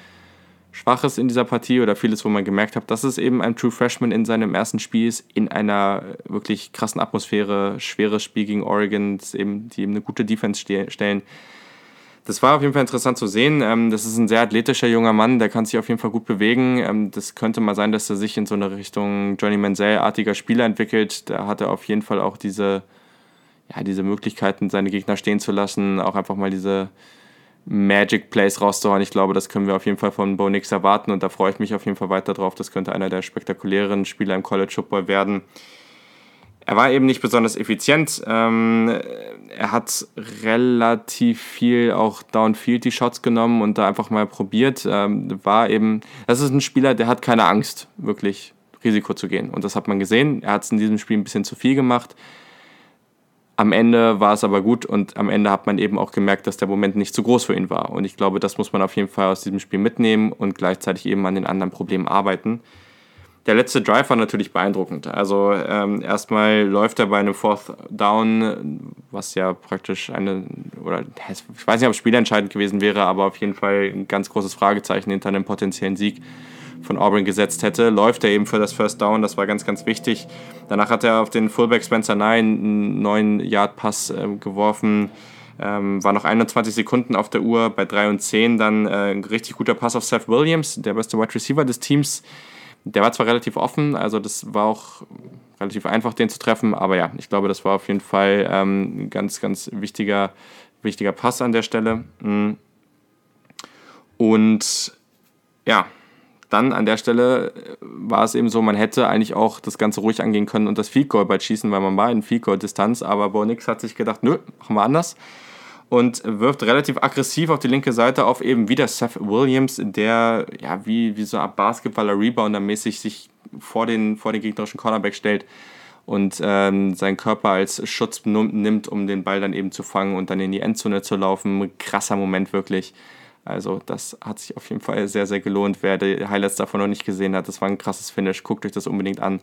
Schwaches in dieser Partie oder vieles, wo man gemerkt hat, dass es eben ein True Freshman in seinem ersten Spiel ist, in einer wirklich krassen Atmosphäre, schweres Spiel gegen Oregon, eben, die eben eine gute Defense stellen das war auf jeden Fall interessant zu sehen. Ähm, das ist ein sehr athletischer junger Mann, der kann sich auf jeden Fall gut bewegen. Ähm, das könnte mal sein, dass er sich in so eine Richtung Johnny Manziel-artiger Spieler entwickelt. Da hat er auf jeden Fall auch diese, ja, diese Möglichkeiten, seine Gegner stehen zu lassen, auch einfach mal diese Magic Plays rauszuhauen. Ich glaube, das können wir auf jeden Fall von Bo Nix erwarten und da freue ich mich auf jeden Fall weiter drauf. Das könnte einer der spektakulären Spieler im College Football werden. Er war eben nicht besonders effizient. Ähm, er hat relativ viel auch Downfield die Shots genommen und da einfach mal probiert. Ähm, war eben, das ist ein Spieler, der hat keine Angst, wirklich Risiko zu gehen. Und das hat man gesehen. Er hat es in diesem Spiel ein bisschen zu viel gemacht. Am Ende war es aber gut und am Ende hat man eben auch gemerkt, dass der Moment nicht zu groß für ihn war. Und ich glaube, das muss man auf jeden Fall aus diesem Spiel mitnehmen und gleichzeitig eben an den anderen Problemen arbeiten. Der letzte Drive war natürlich beeindruckend. Also ähm, erstmal läuft er bei einem Fourth Down, was ja praktisch eine, oder ich weiß nicht, ob es spielentscheidend gewesen wäre, aber auf jeden Fall ein ganz großes Fragezeichen hinter einem potenziellen Sieg von Auburn gesetzt hätte. Läuft er eben für das First Down, das war ganz, ganz wichtig. Danach hat er auf den Fullback Spencer Nye einen 9-Yard-Pass äh, geworfen. Ähm, war noch 21 Sekunden auf der Uhr, bei 3 und 10 dann äh, ein richtig guter Pass auf Seth Williams, der beste Wide Receiver des Teams der war zwar relativ offen, also das war auch relativ einfach, den zu treffen, aber ja, ich glaube, das war auf jeden Fall ähm, ein ganz, ganz wichtiger, wichtiger Pass an der Stelle. Mm. Und ja, dann an der Stelle äh, war es eben so, man hätte eigentlich auch das Ganze ruhig angehen können und das Field Goal bald schießen, weil man war in Field Goal Distanz, aber Bo Nix hat sich gedacht, nö, machen wir anders und wirft relativ aggressiv auf die linke Seite auf eben wieder Seth Williams, der ja wie, wie so ein Basketballer Rebounder-mäßig sich vor den, vor den gegnerischen Cornerback stellt und ähm, seinen Körper als Schutz nimmt, um den Ball dann eben zu fangen und dann in die Endzone zu laufen. Krasser Moment wirklich. Also das hat sich auf jeden Fall sehr, sehr gelohnt. Wer die Highlights davon noch nicht gesehen hat, das war ein krasses Finish. Guckt euch das unbedingt an.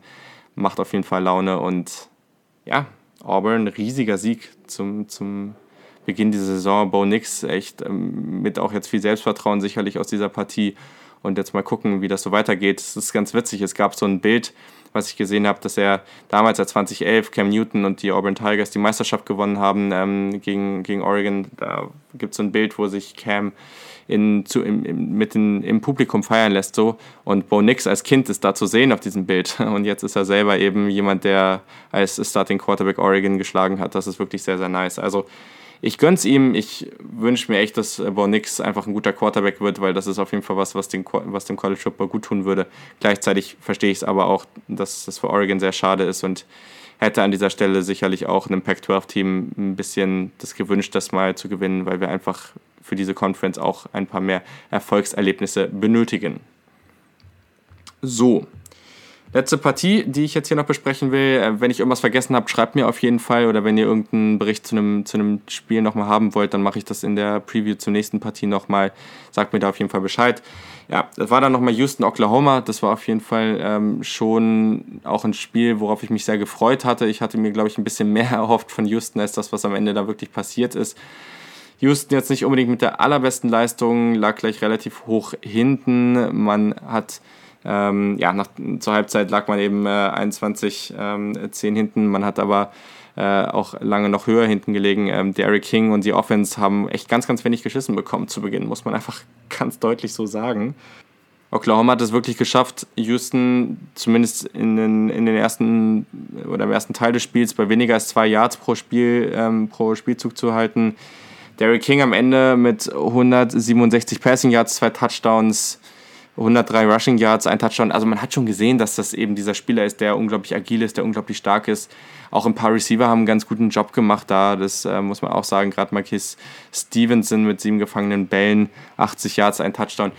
Macht auf jeden Fall Laune. Und ja, Auburn, riesiger Sieg zum, zum Beginn dieser Saison. Bo Nix echt ähm, mit auch jetzt viel Selbstvertrauen sicherlich aus dieser Partie. Und jetzt mal gucken, wie das so weitergeht. Es ist ganz witzig. Es gab so ein Bild, was ich gesehen habe, dass er damals, als 2011 Cam Newton und die Auburn Tigers die Meisterschaft gewonnen haben ähm, gegen, gegen Oregon, da gibt es so ein Bild, wo sich Cam in, zu, im, mit in, im Publikum feiern lässt. So. Und Bo Nix als Kind ist da zu sehen auf diesem Bild. Und jetzt ist er selber eben jemand, der als Starting Quarterback Oregon geschlagen hat. Das ist wirklich sehr, sehr nice. Also ich gönn's ihm. Ich wünsche mir echt, dass Bo Nix einfach ein guter Quarterback wird, weil das ist auf jeden Fall was, was, den, was dem College Football gut tun würde. Gleichzeitig verstehe ich es aber auch, dass das für Oregon sehr schade ist und hätte an dieser Stelle sicherlich auch einem Pac-12-Team ein bisschen das gewünscht, das mal zu gewinnen, weil wir einfach für diese Conference auch ein paar mehr Erfolgserlebnisse benötigen. So, Letzte Partie, die ich jetzt hier noch besprechen will. Äh, wenn ich irgendwas vergessen habe, schreibt mir auf jeden Fall. Oder wenn ihr irgendeinen Bericht zu einem, zu einem Spiel nochmal haben wollt, dann mache ich das in der Preview zur nächsten Partie nochmal. Sagt mir da auf jeden Fall Bescheid. Ja, das war dann nochmal Houston, Oklahoma. Das war auf jeden Fall ähm, schon auch ein Spiel, worauf ich mich sehr gefreut hatte. Ich hatte mir, glaube ich, ein bisschen mehr erhofft von Houston als das, was am Ende da wirklich passiert ist. Houston jetzt nicht unbedingt mit der allerbesten Leistung, lag gleich relativ hoch hinten. Man hat ähm, ja, nach, zur Halbzeit lag man eben äh, 21, ähm, 10 hinten. Man hat aber äh, auch lange noch höher hinten gelegen. Ähm, Derek King und die Offense haben echt ganz, ganz wenig geschissen bekommen zu Beginn, muss man einfach ganz deutlich so sagen. Oklahoma hat es wirklich geschafft, Houston zumindest in den, in den ersten oder im ersten Teil des Spiels bei weniger als zwei Yards pro Spiel ähm, pro Spielzug zu halten. Derek King am Ende mit 167 Passing Yards, zwei Touchdowns, 103 Rushing Yards, ein Touchdown. Also man hat schon gesehen, dass das eben dieser Spieler ist, der unglaublich agil ist, der unglaublich stark ist. Auch ein paar Receiver haben einen ganz guten Job gemacht da. Das äh, muss man auch sagen. Gerade Marquis Stevenson mit sieben gefangenen Bällen, 80 Yards, ein Touchdown.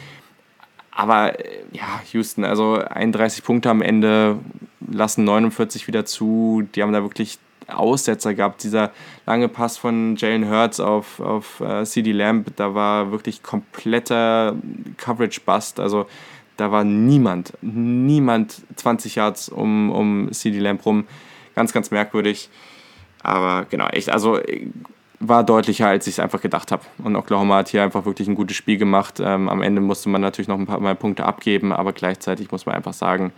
Aber äh, ja, Houston, also 31 Punkte am Ende, lassen 49 wieder zu. Die haben da wirklich Aussetzer gehabt. Dieser lange Pass von Jalen Hurts auf, auf uh, CD Lamb, da war wirklich kompletter Coverage-Bust. Also da war niemand, niemand 20 Yards um, um CD Lamb rum. Ganz, ganz merkwürdig. Aber genau, echt, also war deutlicher, als ich es einfach gedacht habe. Und Oklahoma hat hier einfach wirklich ein gutes Spiel gemacht. Ähm, am Ende musste man natürlich noch ein paar Mal Punkte abgeben, aber gleichzeitig muss man einfach sagen,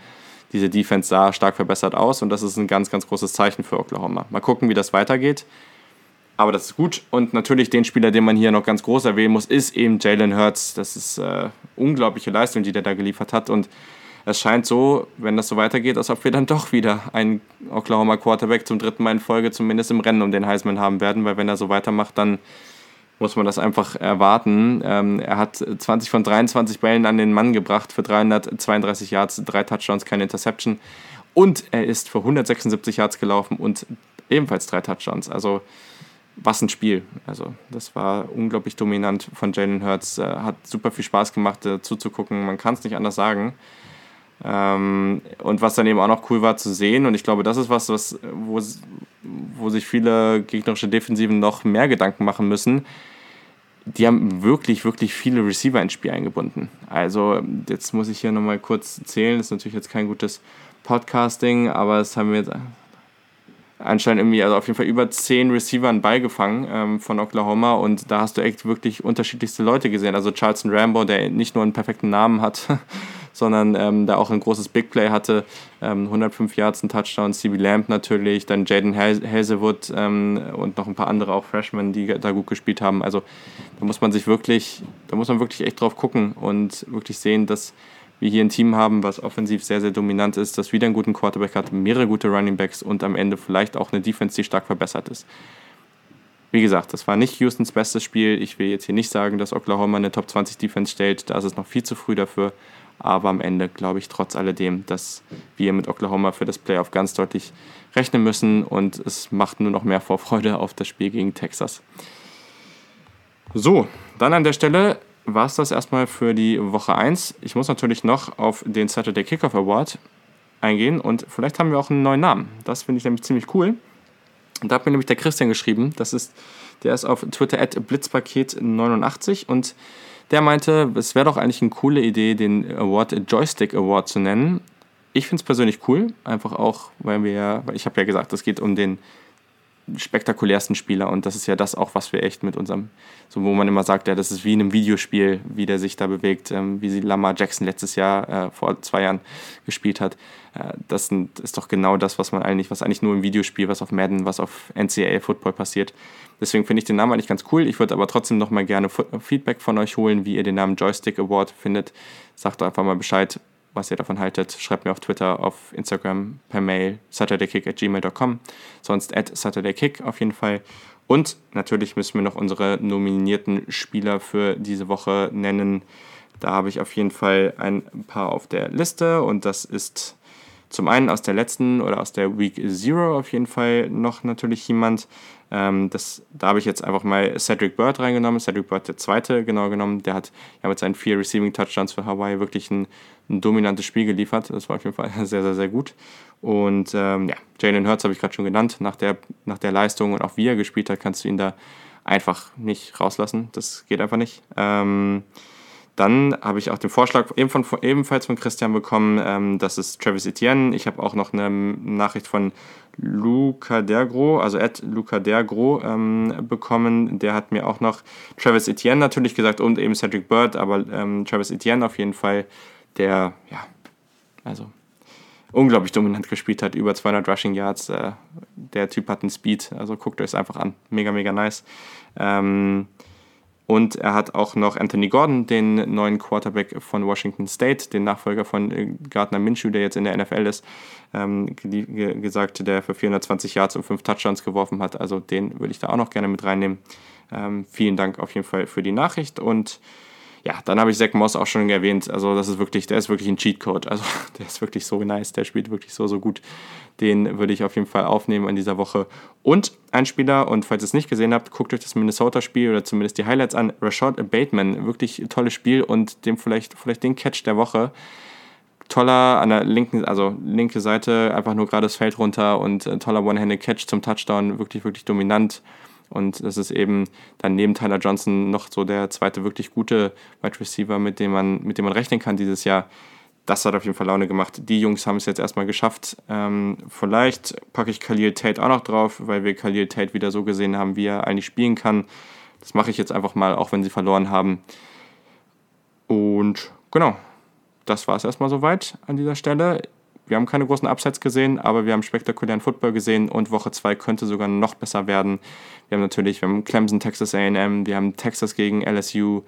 diese Defense sah stark verbessert aus und das ist ein ganz, ganz großes Zeichen für Oklahoma. Mal gucken, wie das weitergeht. Aber das ist gut. Und natürlich den Spieler, den man hier noch ganz groß erwähnen muss, ist eben Jalen Hurts. Das ist äh, unglaubliche Leistung, die der da geliefert hat. Und es scheint so, wenn das so weitergeht, als ob wir dann doch wieder einen Oklahoma Quarterback zum dritten Mal in Folge zumindest im Rennen um den Heisman haben werden, weil wenn er so weitermacht, dann muss man das einfach erwarten. Ähm, er hat 20 von 23 Bällen an den Mann gebracht für 332 Yards, drei Touchdowns, keine Interception. Und er ist für 176 Yards gelaufen und ebenfalls drei Touchdowns. Also was ein Spiel. Also das war unglaublich dominant von Jalen Hurts. Äh, hat super viel Spaß gemacht äh, zuzugucken. Man kann es nicht anders sagen. Ähm, und was dann eben auch noch cool war zu sehen, und ich glaube, das ist was, was wo, wo sich viele gegnerische Defensiven noch mehr Gedanken machen müssen die haben wirklich, wirklich viele Receiver ins Spiel eingebunden. Also jetzt muss ich hier nochmal kurz zählen, das ist natürlich jetzt kein gutes Podcasting, aber es haben wir jetzt anscheinend irgendwie, also auf jeden Fall über zehn Receivern beigefangen ähm, von Oklahoma und da hast du echt wirklich unterschiedlichste Leute gesehen. Also Charleston Rambo, der nicht nur einen perfekten Namen hat, sondern ähm, da auch ein großes Big Play hatte. Ähm, 105 Yards, ein Touchdown, CB Lamb natürlich, dann Jaden Hazelwood ähm, und noch ein paar andere auch Freshmen, die da gut gespielt haben. Also da muss man sich wirklich, da muss man wirklich echt drauf gucken und wirklich sehen, dass wir hier ein Team haben, was offensiv sehr, sehr dominant ist, das wieder einen guten Quarterback hat, mehrere gute Running Backs und am Ende vielleicht auch eine Defense, die stark verbessert ist. Wie gesagt, das war nicht Houstons bestes Spiel. Ich will jetzt hier nicht sagen, dass Oklahoma eine Top 20 Defense stellt. Da ist es noch viel zu früh dafür. Aber am Ende glaube ich trotz alledem, dass wir mit Oklahoma für das Playoff ganz deutlich rechnen müssen und es macht nur noch mehr Vorfreude auf das Spiel gegen Texas. So, dann an der Stelle war es das erstmal für die Woche 1. Ich muss natürlich noch auf den Saturday Kickoff Award eingehen und vielleicht haben wir auch einen neuen Namen. Das finde ich nämlich ziemlich cool. Da hat mir nämlich der Christian geschrieben, das ist, der ist auf Twitter at blitzpaket89 und der meinte, es wäre doch eigentlich eine coole Idee, den Award Joystick Award zu nennen. Ich finde es persönlich cool, einfach auch, weil wir, weil ich habe ja gesagt, es geht um den spektakulärsten Spieler und das ist ja das auch, was wir echt mit unserem, so wo man immer sagt, ja, das ist wie in einem Videospiel, wie der sich da bewegt, ähm, wie sie Lamar Jackson letztes Jahr, äh, vor zwei Jahren gespielt hat. Äh, das sind, ist doch genau das, was man eigentlich, was eigentlich nur im Videospiel, was auf Madden, was auf NCAA Football passiert. Deswegen finde ich den Namen eigentlich ganz cool. Ich würde aber trotzdem noch mal gerne Feedback von euch holen, wie ihr den Namen Joystick Award findet. Sagt einfach mal Bescheid, was ihr davon haltet. Schreibt mir auf Twitter, auf Instagram, per Mail, saturdaykick at gmail.com. Sonst at saturdaykick auf jeden Fall. Und natürlich müssen wir noch unsere nominierten Spieler für diese Woche nennen. Da habe ich auf jeden Fall ein paar auf der Liste und das ist zum einen aus der letzten oder aus der Week Zero auf jeden Fall noch natürlich jemand. Ähm, das, da habe ich jetzt einfach mal Cedric Bird reingenommen. Cedric Bird, der zweite, genau genommen. Der hat ja mit seinen vier Receiving Touchdowns für Hawaii wirklich ein, ein dominantes Spiel geliefert. Das war auf jeden Fall sehr, sehr, sehr gut. Und ähm, ja, Jalen Hurts habe ich gerade schon genannt. Nach der, nach der Leistung und auch wie er gespielt hat, kannst du ihn da einfach nicht rauslassen. Das geht einfach nicht. Ähm, dann habe ich auch den Vorschlag ebenfalls von Christian bekommen, ähm, das ist Travis Etienne. Ich habe auch noch eine Nachricht von Luca Dergro, also Ed Luca Dergro, ähm, bekommen. Der hat mir auch noch Travis Etienne natürlich gesagt und eben Cedric Bird, aber ähm, Travis Etienne auf jeden Fall, der, ja, also unglaublich dominant gespielt hat, über 200 Rushing Yards. Äh, der Typ hat einen Speed, also guckt euch es einfach an. Mega, mega nice. Ähm, und er hat auch noch Anthony Gordon, den neuen Quarterback von Washington State, den Nachfolger von äh, Gardner Minshew, der jetzt in der NFL ist, ähm, gesagt, der für 420 Yards und 5 Touchdowns geworfen hat. Also den würde ich da auch noch gerne mit reinnehmen. Ähm, vielen Dank auf jeden Fall für die Nachricht und ja, dann habe ich Zach Moss auch schon erwähnt. Also, das ist wirklich, der ist wirklich ein Cheatcode. Also, der ist wirklich so nice. Der spielt wirklich so, so gut. Den würde ich auf jeden Fall aufnehmen in dieser Woche. Und ein Spieler, und falls ihr es nicht gesehen habt, guckt euch das Minnesota-Spiel oder zumindest die Highlights an. Rashad Bateman, wirklich tolles Spiel und dem vielleicht, vielleicht den Catch der Woche. Toller an der linken, also linke Seite, einfach nur gerade das Feld runter und äh, toller One-Handed-Catch zum Touchdown, wirklich, wirklich dominant. Und das ist eben dann neben Tyler Johnson noch so der zweite wirklich gute Wide Receiver, mit dem man, mit dem man rechnen kann dieses Jahr. Das hat auf jeden Fall Laune gemacht. Die Jungs haben es jetzt erstmal geschafft. Ähm, vielleicht packe ich Khalil Tate auch noch drauf, weil wir Khalil Tate wieder so gesehen haben, wie er eigentlich spielen kann. Das mache ich jetzt einfach mal, auch wenn sie verloren haben. Und genau, das war es erstmal soweit an dieser Stelle wir haben keine großen Upsets gesehen, aber wir haben spektakulären Football gesehen und Woche 2 könnte sogar noch besser werden. Wir haben natürlich, wir haben Clemson, Texas AM, wir haben Texas gegen LSU.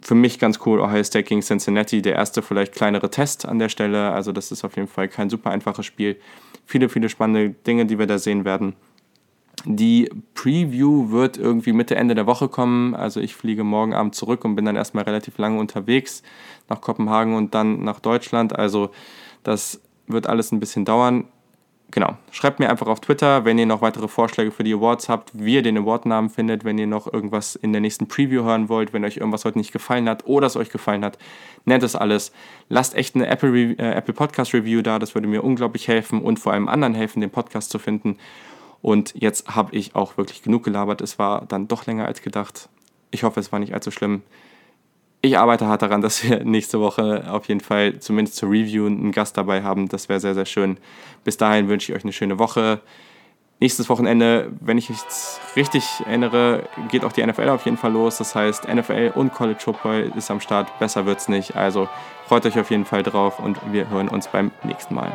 Für mich ganz cool, Ohio State gegen Cincinnati, der erste vielleicht kleinere Test an der Stelle. Also das ist auf jeden Fall kein super einfaches Spiel. Viele, viele spannende Dinge, die wir da sehen werden. Die Preview wird irgendwie Mitte, Ende der Woche kommen. Also ich fliege morgen Abend zurück und bin dann erstmal relativ lange unterwegs nach Kopenhagen und dann nach Deutschland. Also das wird alles ein bisschen dauern. Genau, schreibt mir einfach auf Twitter, wenn ihr noch weitere Vorschläge für die Awards habt, wie ihr den Awardnamen findet, wenn ihr noch irgendwas in der nächsten Preview hören wollt, wenn euch irgendwas heute nicht gefallen hat oder es euch gefallen hat, nennt es alles. Lasst echt eine Apple, äh, Apple Podcast Review da, das würde mir unglaublich helfen und vor allem anderen helfen, den Podcast zu finden. Und jetzt habe ich auch wirklich genug gelabert. Es war dann doch länger als gedacht. Ich hoffe, es war nicht allzu schlimm ich arbeite hart daran, dass wir nächste Woche auf jeden Fall zumindest zur Review einen Gast dabei haben. Das wäre sehr, sehr schön. Bis dahin wünsche ich euch eine schöne Woche. Nächstes Wochenende, wenn ich mich richtig erinnere, geht auch die NFL auf jeden Fall los. Das heißt, NFL und College Football ist am Start. Besser wird's nicht. Also freut euch auf jeden Fall drauf und wir hören uns beim nächsten Mal.